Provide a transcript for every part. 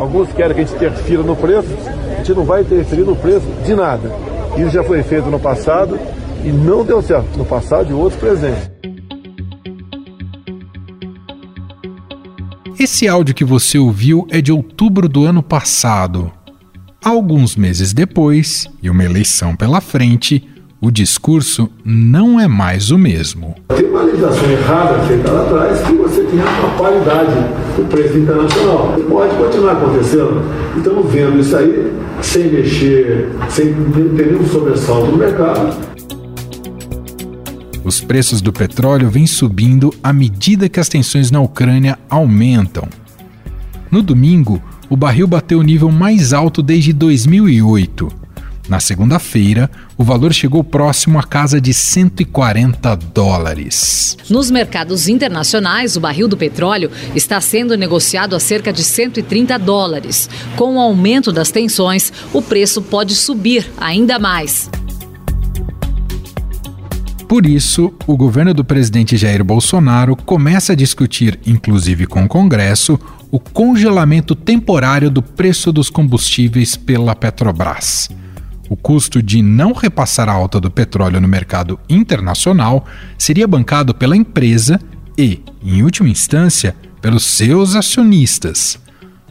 Alguns querem que a gente interfira no preço, a gente não vai interferir no preço de nada. Isso já foi feito no passado e não deu certo no passado e outros presentes. Esse áudio que você ouviu é de outubro do ano passado. Alguns meses depois, e uma eleição pela frente, o discurso não é mais o mesmo. Tem uma legislação errada feita lá atrás que você tem a paridade do preço internacional. Pode continuar acontecendo. Estamos vendo isso aí sem mexer, sem ter nenhum sobressalto no mercado. Os preços do petróleo vêm subindo à medida que as tensões na Ucrânia aumentam. No domingo, o barril bateu o nível mais alto desde 2008 na segunda-feira, o valor chegou próximo à casa de 140 dólares. Nos mercados internacionais, o barril do petróleo está sendo negociado a cerca de 130 dólares. Com o aumento das tensões, o preço pode subir ainda mais. Por isso, o governo do presidente Jair Bolsonaro começa a discutir, inclusive com o Congresso, o congelamento temporário do preço dos combustíveis pela Petrobras. O custo de não repassar a alta do petróleo no mercado internacional seria bancado pela empresa e, em última instância, pelos seus acionistas.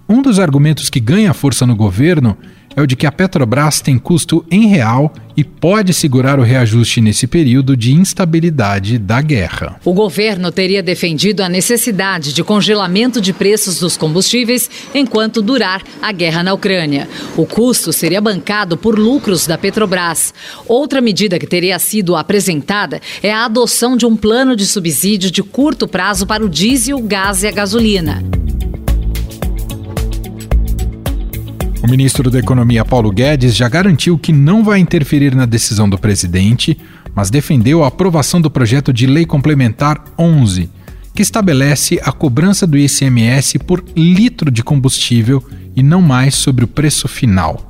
Um dos argumentos que ganha força no governo é o de que a Petrobras tem custo em real e pode segurar o reajuste nesse período de instabilidade da guerra. O governo teria defendido a necessidade de congelamento de preços dos combustíveis enquanto durar a guerra na Ucrânia. O custo seria bancado por lucros da Petrobras. Outra medida que teria sido apresentada é a adoção de um plano de subsídio de curto prazo para o diesel, gás e a gasolina. O ministro da Economia Paulo Guedes já garantiu que não vai interferir na decisão do presidente, mas defendeu a aprovação do projeto de lei complementar 11, que estabelece a cobrança do ICMS por litro de combustível e não mais sobre o preço final.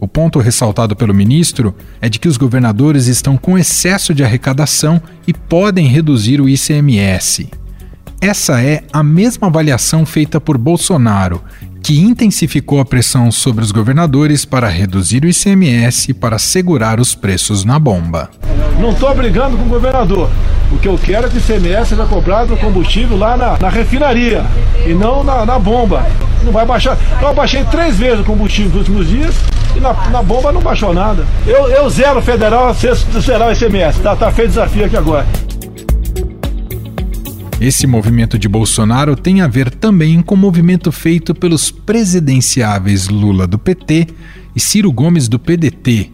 O ponto ressaltado pelo ministro é de que os governadores estão com excesso de arrecadação e podem reduzir o ICMS. Essa é a mesma avaliação feita por Bolsonaro, que intensificou a pressão sobre os governadores para reduzir o ICMS para segurar os preços na bomba. Não estou brigando com o governador. O que eu quero é que o ICMS seja cobrado no combustível lá na, na refinaria e não na, na, bomba. Não vai baixar. Eu baixei três vezes o combustível nos últimos dias e na, na bomba não baixou nada. Eu, eu zero federal, será o ICMS. Tá, tá feito desafio aqui agora. Esse movimento de Bolsonaro tem a ver também com o movimento feito pelos presidenciáveis Lula do PT e Ciro Gomes do PDT.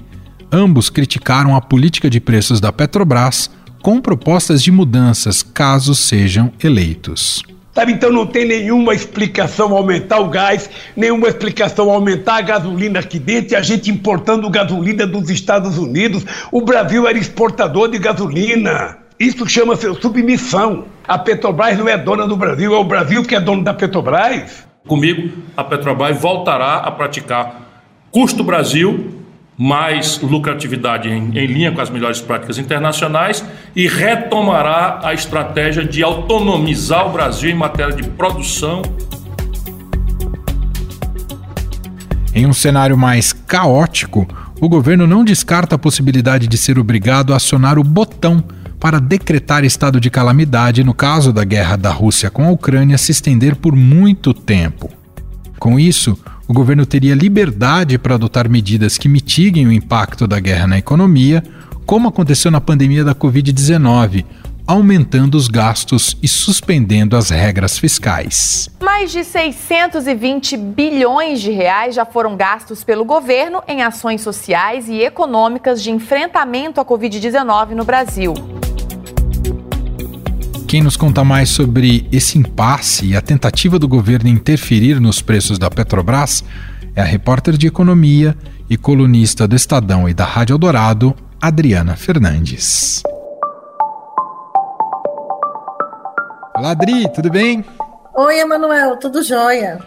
Ambos criticaram a política de preços da Petrobras com propostas de mudanças caso sejam eleitos. Sabe, então não tem nenhuma explicação aumentar o gás, nenhuma explicação aumentar a gasolina aqui dentro e a gente importando gasolina dos Estados Unidos. O Brasil era exportador de gasolina. Isso chama-se submissão. A Petrobras não é dona do Brasil, é o Brasil que é dono da Petrobras. Comigo, a Petrobras voltará a praticar custo Brasil mais lucratividade em, em, linha com as melhores práticas internacionais e retomará a estratégia de autonomizar o Brasil em matéria de produção. Em um cenário mais caótico, o governo não descarta a possibilidade de ser obrigado a acionar o botão para decretar estado de calamidade no caso da guerra da Rússia com a Ucrânia se estender por muito tempo. Com isso, o governo teria liberdade para adotar medidas que mitiguem o impacto da guerra na economia, como aconteceu na pandemia da Covid-19, aumentando os gastos e suspendendo as regras fiscais. Mais de 620 bilhões de reais já foram gastos pelo governo em ações sociais e econômicas de enfrentamento à Covid-19 no Brasil. Quem nos conta mais sobre esse impasse e a tentativa do governo interferir nos preços da Petrobras é a repórter de economia e colunista do Estadão e da Rádio Eldorado, Adriana Fernandes. Olá, Adri, tudo bem? Oi, Emanuel, tudo jóia.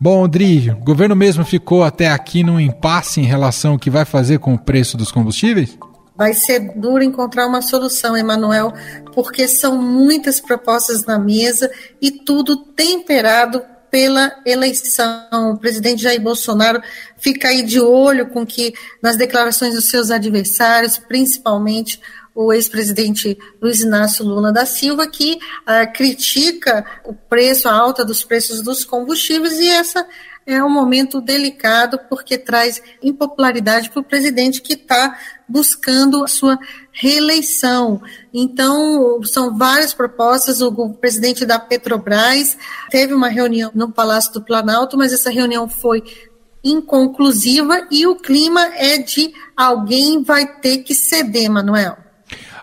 Bom, Adri, o governo mesmo ficou até aqui num impasse em relação ao que vai fazer com o preço dos combustíveis? Vai ser duro encontrar uma solução, Emanuel, porque são muitas propostas na mesa e tudo temperado pela eleição. O presidente Jair Bolsonaro fica aí de olho com que nas declarações dos seus adversários, principalmente o ex-presidente Luiz Inácio Lula da Silva, que uh, critica o preço, a alta dos preços dos combustíveis, e essa é um momento delicado porque traz impopularidade para o presidente que está buscando a sua reeleição. Então, são várias propostas. O presidente da Petrobras teve uma reunião no Palácio do Planalto, mas essa reunião foi inconclusiva e o clima é de alguém vai ter que ceder, Manuel.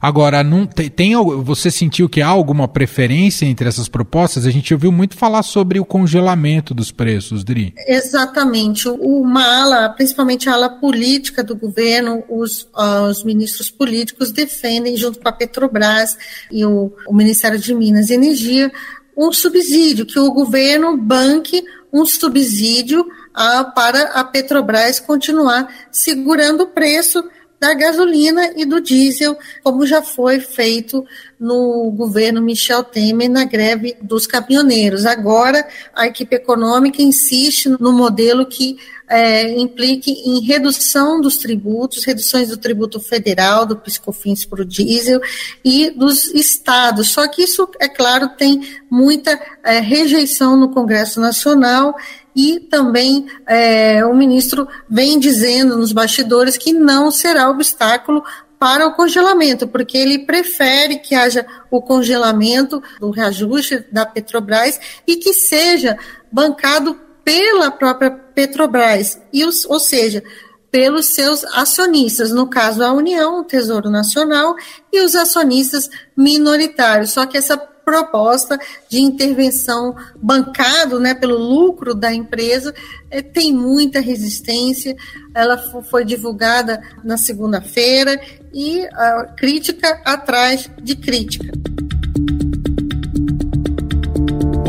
Agora, não tem, tem, você sentiu que há alguma preferência entre essas propostas? A gente ouviu muito falar sobre o congelamento dos preços, Dri. Exatamente. Uma ala, principalmente a ala política do governo, os, os ministros políticos defendem, junto com a Petrobras e o, o Ministério de Minas e Energia, um subsídio, que o governo banque um subsídio ah, para a Petrobras continuar segurando o preço da gasolina e do diesel, como já foi feito no governo Michel Temer na greve dos caminhoneiros. Agora, a equipe econômica insiste no modelo que é, implique em redução dos tributos, reduções do tributo federal, do piscofins para o diesel e dos estados. Só que isso, é claro, tem muita é, rejeição no Congresso Nacional e também é, o ministro vem dizendo nos bastidores que não será obstáculo para o congelamento, porque ele prefere que haja o congelamento do reajuste da Petrobras e que seja bancado pela própria Petrobras, e os, ou seja, pelos seus acionistas, no caso a União, o Tesouro Nacional e os acionistas minoritários. Só que essa proposta de intervenção bancado né, pelo lucro da empresa é, tem muita resistência. Ela foi divulgada na segunda-feira e a crítica atrás de crítica.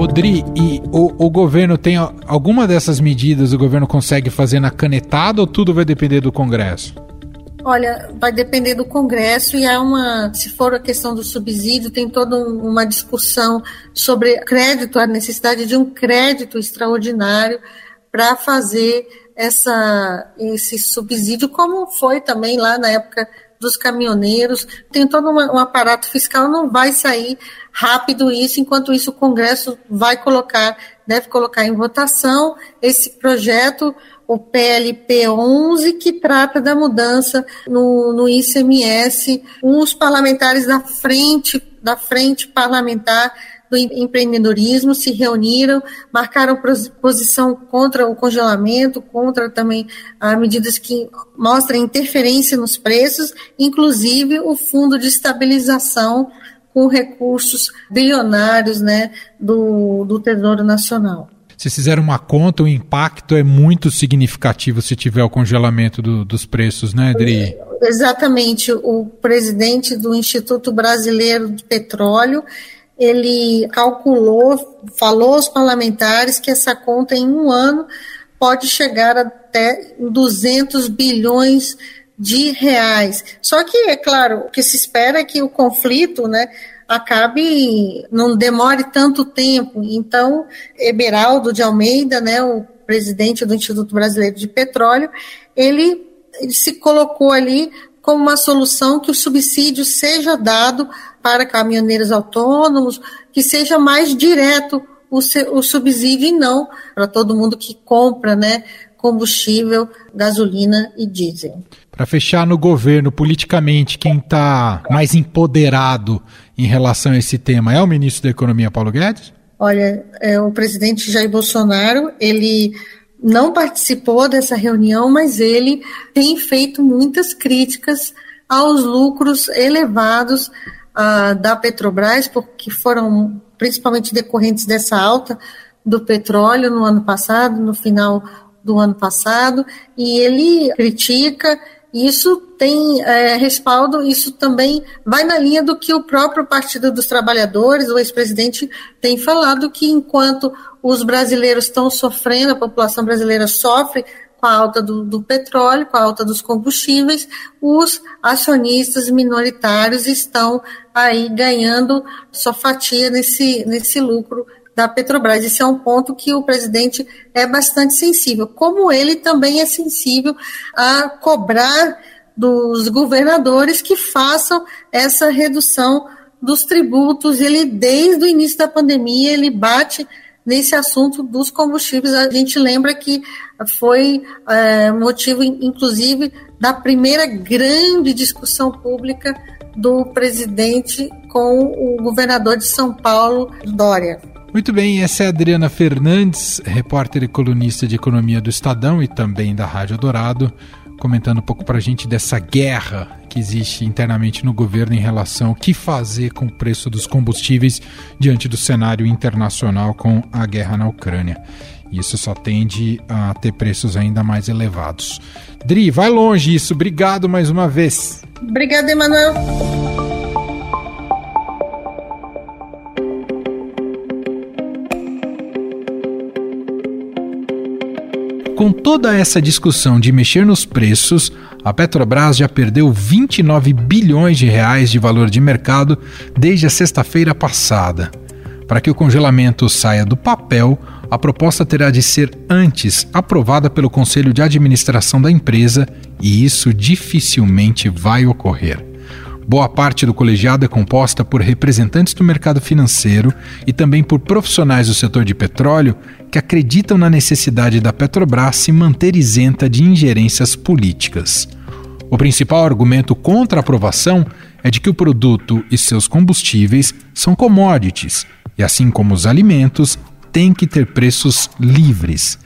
Odri, e o, o, governo tem alguma dessas medidas o governo consegue fazer na canetada ou tudo vai depender do Congresso? Olha, vai depender do Congresso e há uma, se for a questão do subsídio, tem toda uma discussão sobre crédito, a necessidade de um crédito extraordinário para fazer essa, esse subsídio, como foi também lá na época dos caminhoneiros. Tem todo um aparato fiscal, não vai sair rápido isso, enquanto isso o Congresso vai colocar, deve colocar em votação esse projeto o PLP 11, que trata da mudança no, no ICMS. Os parlamentares da frente, da frente parlamentar do empreendedorismo se reuniram, marcaram posição contra o congelamento, contra também ah, medidas que mostram interferência nos preços, inclusive o fundo de estabilização com recursos bilionários né, do, do Tesouro Nacional. Se fizeram uma conta, o impacto é muito significativo se tiver o congelamento do, dos preços, né, Adri? Exatamente. O presidente do Instituto Brasileiro de Petróleo, ele calculou, falou aos parlamentares que essa conta em um ano pode chegar até 200 bilhões de reais. Só que, é claro, o que se espera é que o conflito, né, acabe, não demore tanto tempo. Então, Eberaldo de Almeida, né, o presidente do Instituto Brasileiro de Petróleo, ele, ele se colocou ali como uma solução que o subsídio seja dado para caminhoneiros autônomos, que seja mais direto o, o subsídio e não para todo mundo que compra, né, combustível, gasolina e diesel. Para fechar no governo, politicamente, quem está mais empoderado em relação a esse tema é o ministro da Economia, Paulo Guedes? Olha, é, o presidente Jair Bolsonaro, ele não participou dessa reunião, mas ele tem feito muitas críticas aos lucros elevados da Petrobras, porque foram principalmente decorrentes dessa alta do petróleo no ano passado, no final do ano passado, e ele critica isso tem é, respaldo, isso também vai na linha do que o próprio Partido dos Trabalhadores, o ex-presidente, tem falado, que enquanto os brasileiros estão sofrendo, a população brasileira sofre com a alta do, do, petróleo, com a alta dos combustíveis, os acionistas minoritários estão aí ganhando sua fatia nesse, nesse lucro da Petrobras. Esse é um ponto que o presidente é bastante sensível, como ele também é sensível a cobrar dos governadores que façam essa redução dos tributos. Ele, desde o início da pandemia, ele bate nesse assunto dos combustíveis. A gente lembra que foi é, motivo, inclusive, da primeira grande discussão pública do presidente com o governador de São Paulo, Dória. Muito bem, essa é a Adriana Fernandes, repórter e colunista de economia do Estadão e também da Rádio Dourado, comentando um pouco para a gente dessa guerra que existe internamente no governo em relação ao que fazer com o preço dos combustíveis diante do cenário internacional com a guerra na Ucrânia. Isso só tende a ter preços ainda mais elevados. Dri, vai longe isso. Obrigado mais uma vez. Obrigada, Emanuel. Com toda essa discussão de mexer nos preços, a Petrobras já perdeu 29 bilhões de reais de valor de mercado desde a sexta-feira passada. Para que o congelamento saia do papel, a proposta terá de ser antes aprovada pelo Conselho de Administração da empresa e isso dificilmente vai ocorrer. Boa parte do colegiado é composta por representantes do mercado financeiro e também por profissionais do setor de petróleo que acreditam na necessidade da Petrobras se manter isenta de ingerências políticas. O principal argumento contra a aprovação é de que o produto e seus combustíveis são commodities e, assim como os alimentos, tem que ter preços livres.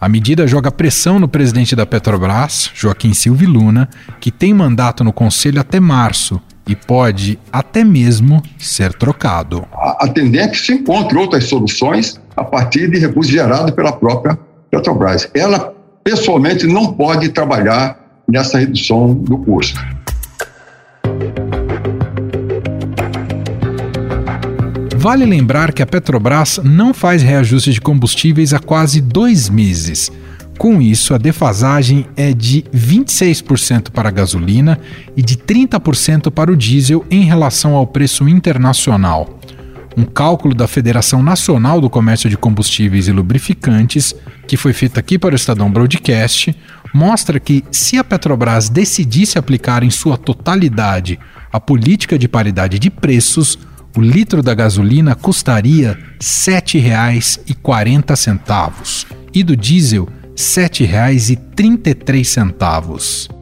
A medida joga pressão no presidente da Petrobras, Joaquim Silva Luna, que tem mandato no conselho até março e pode até mesmo ser trocado. A, a tendência é que se encontre outras soluções a partir de recursos gerados pela própria Petrobras. Ela, pessoalmente, não pode trabalhar nessa redução do custo. Vale lembrar que a Petrobras não faz reajuste de combustíveis há quase dois meses. Com isso, a defasagem é de 26% para a gasolina e de 30% para o diesel em relação ao preço internacional. Um cálculo da Federação Nacional do Comércio de Combustíveis e Lubrificantes, que foi feito aqui para o Estadão Broadcast, mostra que, se a Petrobras decidisse aplicar em sua totalidade a política de paridade de preços, o litro da gasolina custaria R$ 7,40 e do diesel R$ 7,33.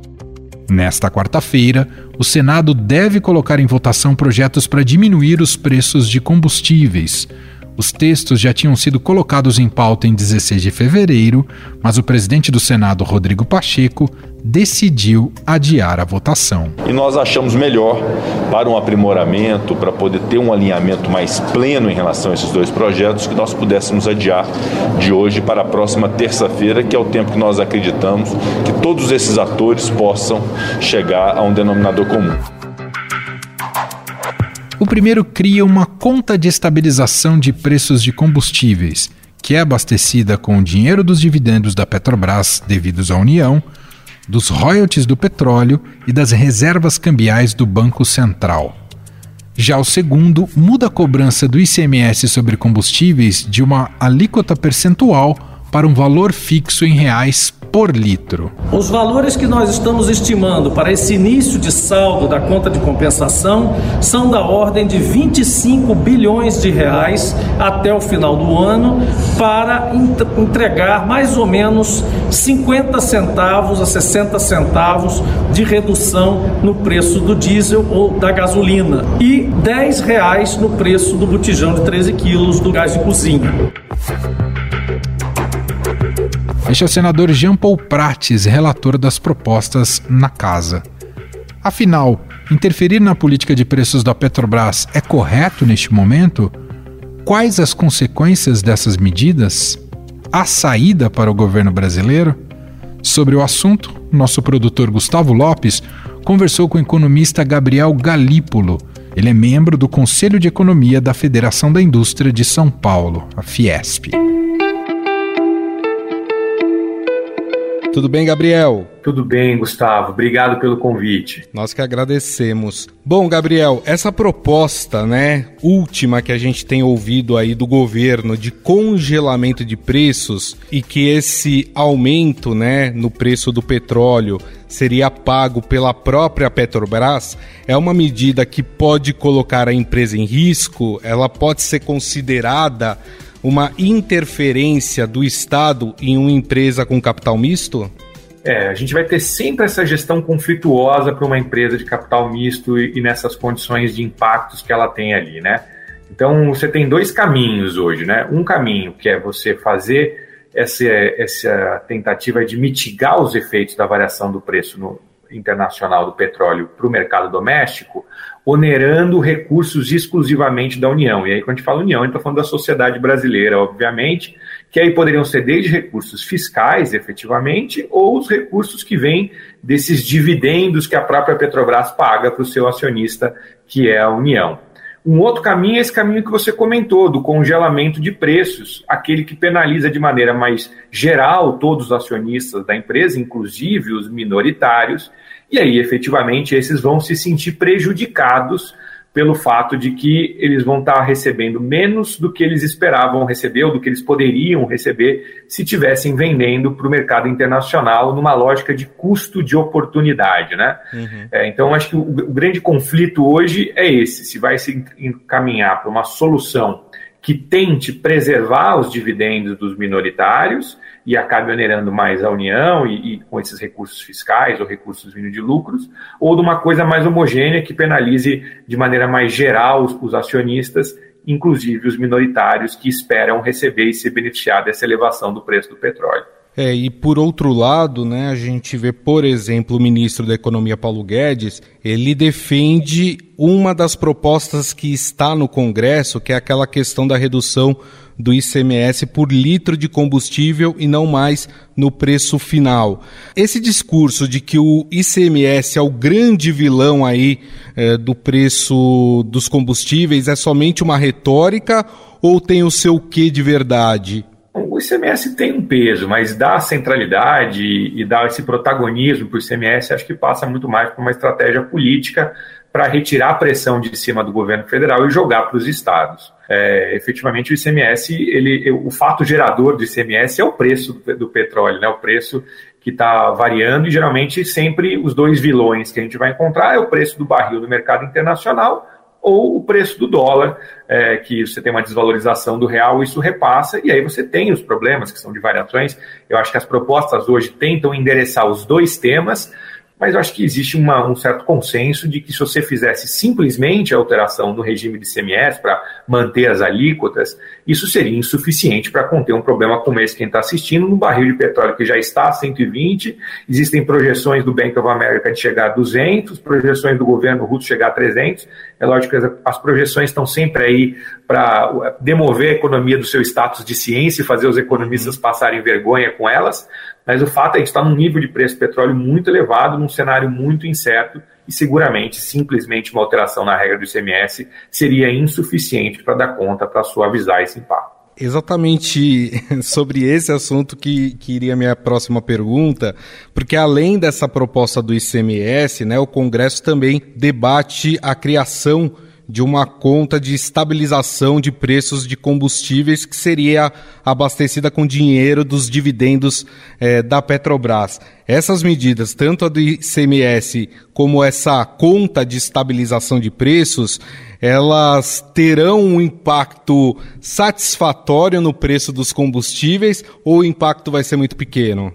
Nesta quarta-feira, o Senado deve colocar em votação projetos para diminuir os preços de combustíveis. Os textos já tinham sido colocados em pauta em 16 de fevereiro, mas o presidente do Senado, Rodrigo Pacheco, decidiu adiar a votação. E nós achamos melhor, para um aprimoramento, para poder ter um alinhamento mais pleno em relação a esses dois projetos, que nós pudéssemos adiar de hoje para a próxima terça-feira, que é o tempo que nós acreditamos que todos esses atores possam chegar a um denominador comum. O primeiro cria uma conta de estabilização de preços de combustíveis, que é abastecida com o dinheiro dos dividendos da Petrobras devidos à União, dos royalties do petróleo e das reservas cambiais do Banco Central. Já o segundo muda a cobrança do ICMS sobre combustíveis de uma alíquota percentual para um valor fixo em reais por litro. Os valores que nós estamos estimando para esse início de saldo da conta de compensação são da ordem de 25 bilhões de reais até o final do ano para entregar mais ou menos 50 centavos a 60 centavos de redução no preço do diesel ou da gasolina e 10 reais no preço do botijão de 13 quilos do gás de cozinha. Este é o senador Jean Paul Prates, relator das propostas na casa. Afinal, interferir na política de preços da Petrobras é correto neste momento? Quais as consequências dessas medidas? A saída para o governo brasileiro? Sobre o assunto, nosso produtor Gustavo Lopes conversou com o economista Gabriel Galípolo. Ele é membro do Conselho de Economia da Federação da Indústria de São Paulo, a Fiesp. Tudo bem, Gabriel? Tudo bem, Gustavo. Obrigado pelo convite. Nós que agradecemos. Bom, Gabriel, essa proposta, né, última que a gente tem ouvido aí do governo de congelamento de preços e que esse aumento, né, no preço do petróleo seria pago pela própria Petrobras, é uma medida que pode colocar a empresa em risco, ela pode ser considerada uma interferência do Estado em uma empresa com capital misto? É, a gente vai ter sempre essa gestão conflituosa para uma empresa de capital misto e, e, nessas condições de impactos que ela tem ali, né? Então você tem dois caminhos hoje, né? Um caminho que é você fazer essa, essa tentativa de mitigar os efeitos da variação do preço no, internacional do petróleo para o mercado doméstico, onerando recursos exclusivamente da União. E aí, quando a gente fala União, a gente está falando da sociedade brasileira, obviamente, que aí poderiam ser desde recursos fiscais, efetivamente, ou os recursos que vêm desses dividendos que a própria Petrobras paga para o seu acionista, que é a União. Um outro caminho é esse caminho que você comentou, do congelamento de preços, aquele que penaliza de maneira mais geral todos os acionistas da empresa, inclusive os minoritários, e aí efetivamente esses vão se sentir prejudicados pelo fato de que eles vão estar recebendo menos do que eles esperavam receber ou do que eles poderiam receber se tivessem vendendo para o mercado internacional numa lógica de custo de oportunidade, né? Uhum. É, então acho que o, o grande conflito hoje é esse: se vai se encaminhar para uma solução que tente preservar os dividendos dos minoritários e acabe onerando mais a União e, e, com esses recursos fiscais ou recursos vindo de lucros, ou de uma coisa mais homogênea que penalize de maneira mais geral os, os acionistas, inclusive os minoritários que esperam receber e se beneficiar dessa elevação do preço do petróleo. É, e por outro lado, né, a gente vê, por exemplo, o ministro da Economia Paulo Guedes, ele defende uma das propostas que está no Congresso, que é aquela questão da redução do ICMS por litro de combustível e não mais no preço final. Esse discurso de que o ICMS é o grande vilão aí é, do preço dos combustíveis é somente uma retórica ou tem o seu quê de verdade? O ICMS tem um peso, mas dar centralidade e dar esse protagonismo para o ICMS acho que passa muito mais por uma estratégia política para retirar a pressão de cima do governo federal e jogar para os estados. É, efetivamente, o ICMS, ele, o fato gerador do ICMS é o preço do, do petróleo, né? o preço que está variando, e geralmente sempre os dois vilões que a gente vai encontrar é o preço do barril no mercado internacional ou o preço do dólar, é, que você tem uma desvalorização do real, isso repassa, e aí você tem os problemas que são de variações. Eu acho que as propostas hoje tentam endereçar os dois temas, mas eu acho que existe uma, um certo consenso de que se você fizesse simplesmente a alteração no regime de CMS para manter as alíquotas, isso seria insuficiente para conter um problema como esse que a gente está assistindo no barril de petróleo que já está a 120, existem projeções do Bank of America de chegar a 200, projeções do governo russo chegar a 300, é lógico que as projeções estão sempre aí para demover a economia do seu status de ciência e fazer os economistas passarem vergonha com elas, mas o fato é que está num nível de preço de petróleo muito elevado, num cenário muito incerto, e seguramente, simplesmente uma alteração na regra do ICMS seria insuficiente para dar conta, para suavizar esse impacto. Exatamente sobre esse assunto que, que iria minha próxima pergunta, porque além dessa proposta do ICMS, né, o Congresso também debate a criação de uma conta de estabilização de preços de combustíveis que seria abastecida com dinheiro dos dividendos eh, da Petrobras. Essas medidas, tanto a do ICMS como essa conta de estabilização de preços, elas terão um impacto satisfatório no preço dos combustíveis ou o impacto vai ser muito pequeno?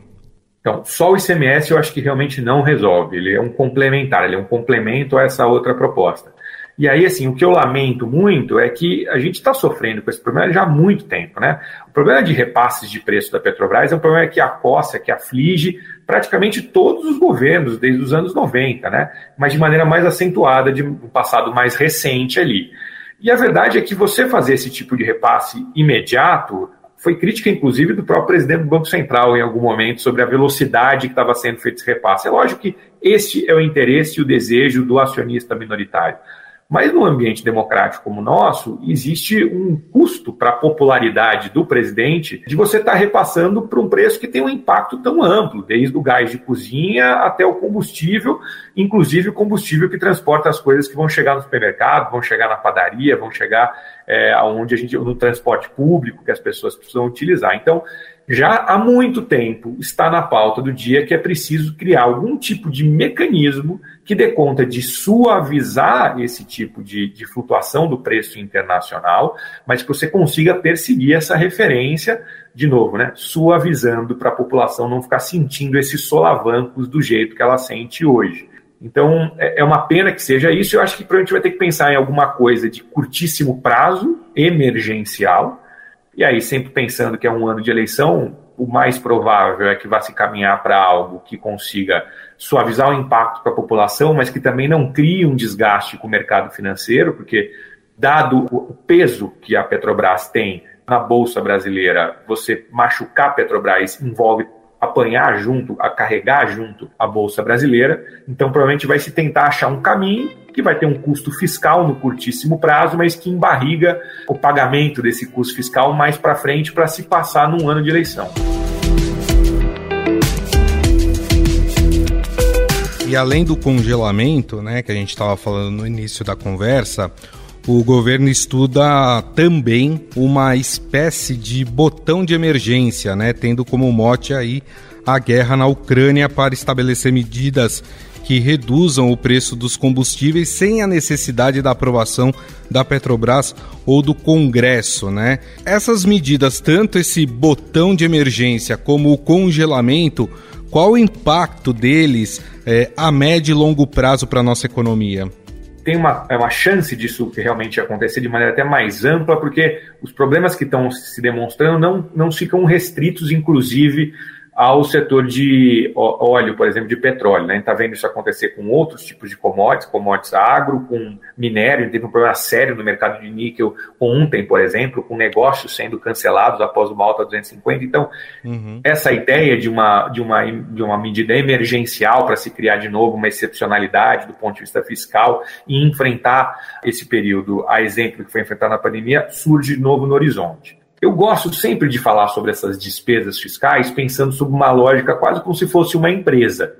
Então, só o ICMS eu acho que realmente não resolve. Ele é um complementar, ele é um complemento a essa outra proposta. E aí, assim, o que eu lamento muito é que a gente está sofrendo com esse problema já há muito tempo, né? O problema de repasses de preço da Petrobras é um problema que acossa, que aflige praticamente todos os governos desde os anos 90, né? Mas de maneira mais acentuada de um passado mais recente ali. E a verdade é que você fazer esse tipo de repasse imediato foi crítica, inclusive, do próprio presidente do Banco Central em algum momento sobre a velocidade que estava sendo feito esse repasse. É lógico que este é o interesse e o desejo do acionista minoritário. Mas num ambiente democrático como o nosso, existe um custo para a popularidade do presidente de você estar tá repassando para um preço que tem um impacto tão amplo, desde o gás de cozinha até o combustível, inclusive o combustível que transporta as coisas que vão chegar no supermercado, vão chegar na padaria, vão chegar é, aonde a gente no transporte público que as pessoas precisam utilizar. Então, já há muito tempo está na pauta do dia que é preciso criar algum tipo de mecanismo que dê conta de suavizar esse tipo de, de flutuação do preço internacional, mas que você consiga perseguir essa referência, de novo, né, suavizando para a população não ficar sentindo esses solavancos do jeito que ela sente hoje. Então, é, é uma pena que seja isso. Eu acho que gente vai ter que pensar em alguma coisa de curtíssimo prazo, emergencial, e aí, sempre pensando que é um ano de eleição, o mais provável é que vá se caminhar para algo que consiga suavizar o impacto para a população, mas que também não crie um desgaste com o mercado financeiro, porque, dado o peso que a Petrobras tem na Bolsa Brasileira, você machucar a Petrobras envolve apanhar junto, a carregar junto a Bolsa Brasileira. Então, provavelmente vai se tentar achar um caminho que vai ter um custo fiscal no curtíssimo prazo, mas que embarriga o pagamento desse custo fiscal mais para frente para se passar num ano de eleição. E além do congelamento, né, que a gente estava falando no início da conversa, o governo estuda também uma espécie de botão de emergência, né, tendo como mote aí a guerra na Ucrânia para estabelecer medidas que reduzam o preço dos combustíveis sem a necessidade da aprovação da Petrobras ou do Congresso, né? Essas medidas, tanto esse botão de emergência como o congelamento, qual o impacto deles é, a médio e longo prazo para a nossa economia? Tem uma, é uma chance disso realmente acontecer de maneira até mais ampla, porque os problemas que estão se demonstrando não, não ficam restritos, inclusive, ao setor de óleo, por exemplo, de petróleo. Né? A gente está vendo isso acontecer com outros tipos de commodities, commodities agro, com minério, teve um problema sério no mercado de níquel ontem, por exemplo, com negócios sendo cancelados após uma alta 250. Então, uhum. essa ideia de uma, de, uma, de uma medida emergencial para se criar de novo uma excepcionalidade do ponto de vista fiscal e enfrentar esse período, a exemplo que foi enfrentado na pandemia, surge de novo no horizonte. Eu gosto sempre de falar sobre essas despesas fiscais pensando sob uma lógica quase como se fosse uma empresa.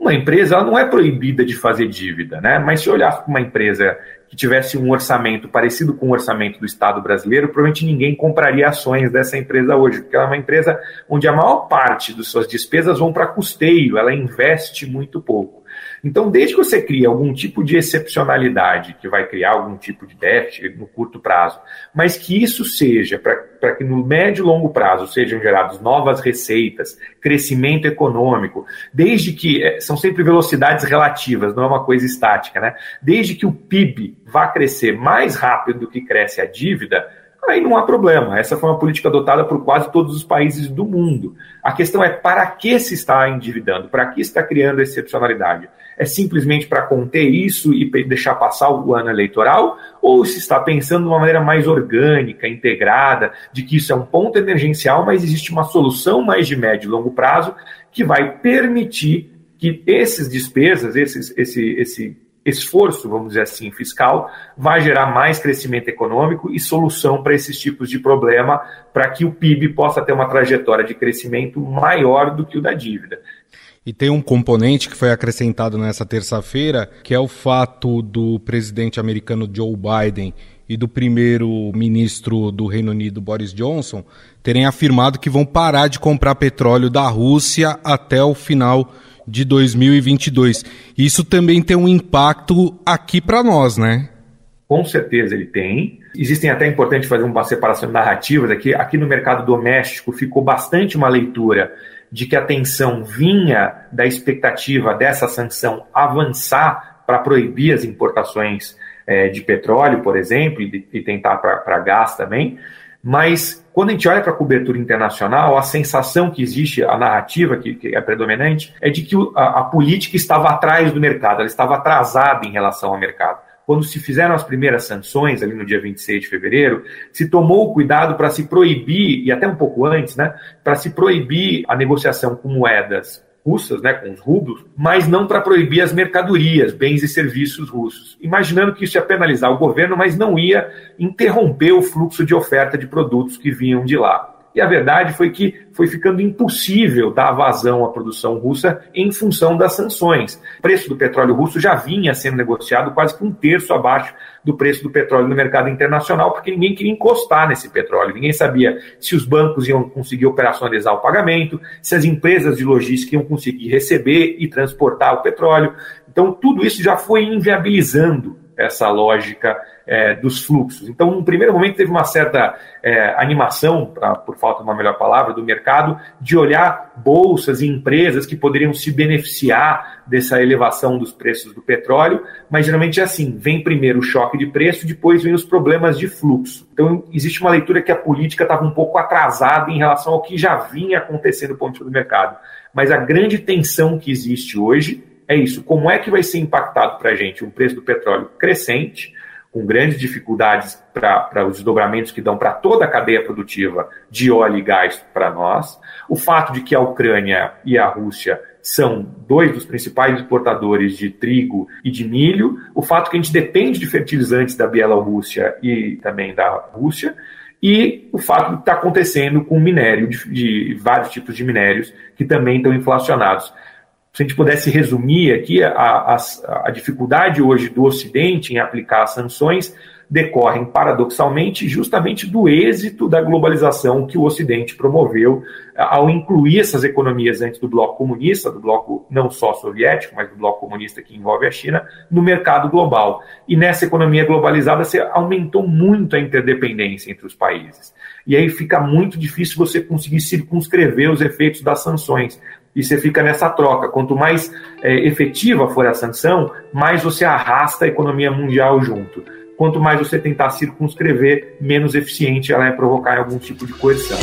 Uma empresa ela não é proibida de fazer dívida, né? mas se olhar para uma empresa que tivesse um orçamento parecido com o orçamento do Estado brasileiro, provavelmente ninguém compraria ações dessa empresa hoje, porque ela é uma empresa onde a maior parte das suas despesas vão para custeio, ela investe muito pouco. Então, desde que você cria algum tipo de excepcionalidade, que vai criar algum tipo de déficit no curto prazo, mas que isso seja para que no médio e longo prazo sejam geradas novas receitas, crescimento econômico, desde que é, são sempre velocidades relativas, não é uma coisa estática, né? Desde que o PIB vá crescer mais rápido do que cresce a dívida, aí não há problema. Essa foi uma política adotada por quase todos os países do mundo. A questão é para que se está endividando, para que está criando excepcionalidade? É simplesmente para conter isso e deixar passar o ano eleitoral? Ou se está pensando de uma maneira mais orgânica, integrada, de que isso é um ponto emergencial, mas existe uma solução mais de médio e longo prazo que vai permitir que esses despesas, esses, esse, esse esforço, vamos dizer assim, fiscal, vai gerar mais crescimento econômico e solução para esses tipos de problema, para que o PIB possa ter uma trajetória de crescimento maior do que o da dívida. E tem um componente que foi acrescentado nessa terça-feira, que é o fato do presidente americano Joe Biden e do primeiro-ministro do Reino Unido, Boris Johnson, terem afirmado que vão parar de comprar petróleo da Rússia até o final de 2022. Isso também tem um impacto aqui para nós, né? Com certeza ele tem. Existem até importante fazer uma separação de narrativas aqui. Aqui no mercado doméstico ficou bastante uma leitura de que a tensão vinha da expectativa dessa sanção avançar para proibir as importações é, de petróleo, por exemplo, e, e tentar para gás também. Mas quando a gente olha para a cobertura internacional, a sensação que existe, a narrativa que, que é predominante, é de que a, a política estava atrás do mercado, ela estava atrasada em relação ao mercado quando se fizeram as primeiras sanções, ali no dia 26 de fevereiro, se tomou o cuidado para se proibir, e até um pouco antes, né, para se proibir a negociação com moedas russas, né, com os rublos, mas não para proibir as mercadorias, bens e serviços russos, imaginando que isso ia penalizar o governo, mas não ia interromper o fluxo de oferta de produtos que vinham de lá. E a verdade foi que foi ficando impossível dar vazão à produção russa em função das sanções. O preço do petróleo russo já vinha sendo negociado quase que um terço abaixo do preço do petróleo no mercado internacional, porque ninguém queria encostar nesse petróleo. Ninguém sabia se os bancos iam conseguir operacionalizar o pagamento, se as empresas de logística iam conseguir receber e transportar o petróleo. Então, tudo isso já foi inviabilizando essa lógica é, dos fluxos. Então, no primeiro momento, teve uma certa é, animação, pra, por falta de uma melhor palavra, do mercado, de olhar bolsas e empresas que poderiam se beneficiar dessa elevação dos preços do petróleo, mas geralmente é assim: vem primeiro o choque de preço, depois vem os problemas de fluxo. Então, existe uma leitura que a política estava um pouco atrasada em relação ao que já vinha acontecendo no ponto do mercado. Mas a grande tensão que existe hoje é isso: como é que vai ser impactado para a gente um preço do petróleo crescente? com grandes dificuldades para os desdobramentos que dão para toda a cadeia produtiva de óleo e gás para nós. O fato de que a Ucrânia e a Rússia são dois dos principais exportadores de trigo e de milho. O fato que a gente depende de fertilizantes da Bielorrússia e também da Rússia. E o fato de estar tá acontecendo com minério, de, de vários tipos de minérios que também estão inflacionados se a gente pudesse resumir aqui, a, a, a, dificuldade hoje do Ocidente em aplicar sanções decorrem, paradoxalmente, justamente do êxito da globalização que o Ocidente promoveu ao incluir essas economias antes do bloco comunista, do bloco não só soviético, mas do bloco comunista que envolve a China, no mercado global. E nessa economia globalizada, você aumentou muito a interdependência entre os países. E aí fica muito difícil você conseguir circunscrever os efeitos das sanções e você fica nessa troca. Quanto mais é, efetiva for a sanção, mais você arrasta a economia mundial junto. Quanto mais você tentar circunscrever, menos eficiente ela é provocar algum tipo de coerção.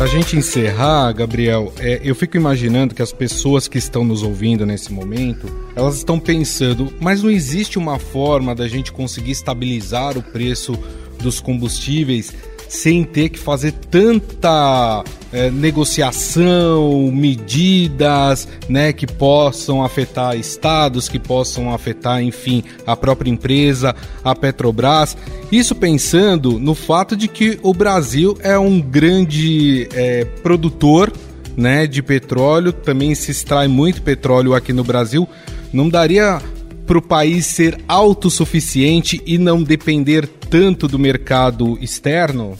Para a gente encerrar, Gabriel, é, eu fico imaginando que as pessoas que estão nos ouvindo nesse momento, elas estão pensando, mas não existe uma forma da gente conseguir estabilizar o preço dos combustíveis sem ter que fazer tanta é, negociação, medidas, né, que possam afetar estados, que possam afetar, enfim, a própria empresa, a Petrobras. Isso pensando no fato de que o Brasil é um grande é, produtor, né, de petróleo, também se extrai muito petróleo aqui no Brasil. Não daria para o país ser autossuficiente e não depender tanto do mercado externo?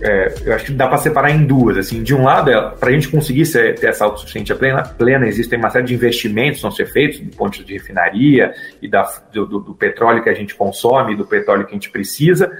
É, eu acho que dá para separar em duas. Assim, de um lado, é, para a gente conseguir ser, ter essa autossuficiência plena, plena, existem uma série de investimentos que vão ser feitos do ponto de refinaria e da, do, do, do petróleo que a gente consome, do petróleo que a gente precisa,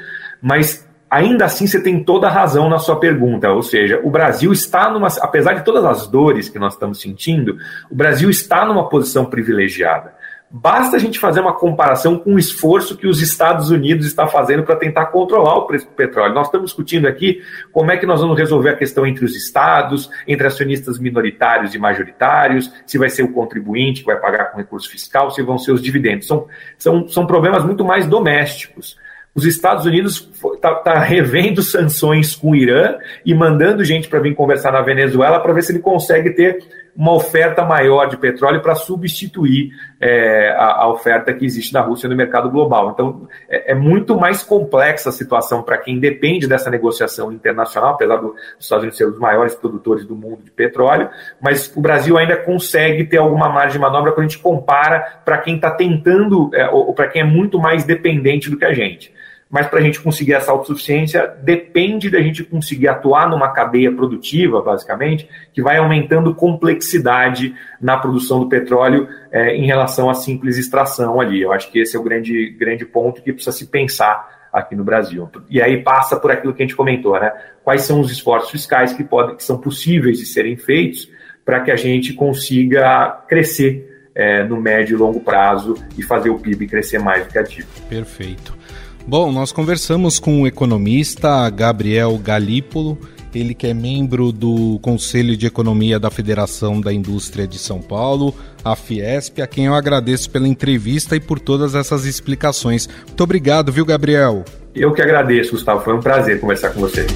mas ainda assim você tem toda a razão na sua pergunta, ou seja, o Brasil está numa, apesar de todas as dores que nós estamos sentindo, o Brasil está numa posição privilegiada. Basta a gente fazer uma comparação com o esforço que os Estados Unidos está fazendo para tentar controlar o preço do petróleo. Nós estamos discutindo aqui como é que nós vamos resolver a questão entre os estados, entre acionistas minoritários e majoritários, se vai ser o contribuinte que vai pagar com recurso fiscal, se vão ser os dividendos. São, são, são problemas muito mais domésticos os Estados Unidos está tá revendo sanções com o Irã e mandando gente para vir conversar na Venezuela para ver se ele consegue ter uma oferta maior de petróleo para substituir é, a, a, oferta que existe na Rússia no mercado global. Então, é, é muito mais complexa a situação para quem depende dessa negociação internacional, apesar dos Estados Unidos ser os maiores produtores do mundo de petróleo, mas o Brasil ainda consegue ter alguma margem de manobra quando a gente compara para quem está tentando, é, ou para quem é muito mais dependente do que a gente mas para a gente conseguir essa autossuficiência depende da gente conseguir atuar numa cadeia produtiva, basicamente, que vai aumentando complexidade na produção do petróleo é, em relação à simples extração ali. Eu acho que esse é o grande, grande ponto que precisa se pensar aqui no Brasil. E aí passa por aquilo que a gente comentou, né? Quais são os esforços fiscais que, podem, que são possíveis de serem feitos para que a gente consiga crescer é, no médio e longo prazo e fazer o PIB crescer mais do que ativo. Perfeito. Bom, nós conversamos com o economista Gabriel Galípolo, ele que é membro do Conselho de Economia da Federação da Indústria de São Paulo, a Fiesp, a quem eu agradeço pela entrevista e por todas essas explicações. Muito obrigado, viu, Gabriel? Eu que agradeço, Gustavo. Foi um prazer conversar com você.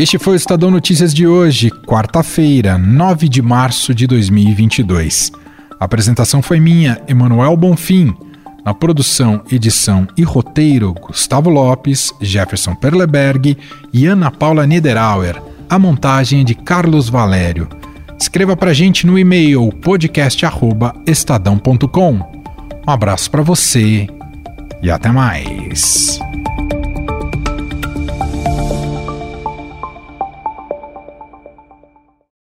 Este foi o Estadão Notícias de hoje, quarta-feira, 9 de março de 2022. A apresentação foi minha, Emanuel Bonfim. Na produção, edição e roteiro, Gustavo Lopes, Jefferson Perleberg e Ana Paula Niederauer. A montagem é de Carlos Valério. Escreva pra gente no e-mail podcast@estadão.com. Um abraço para você e até mais.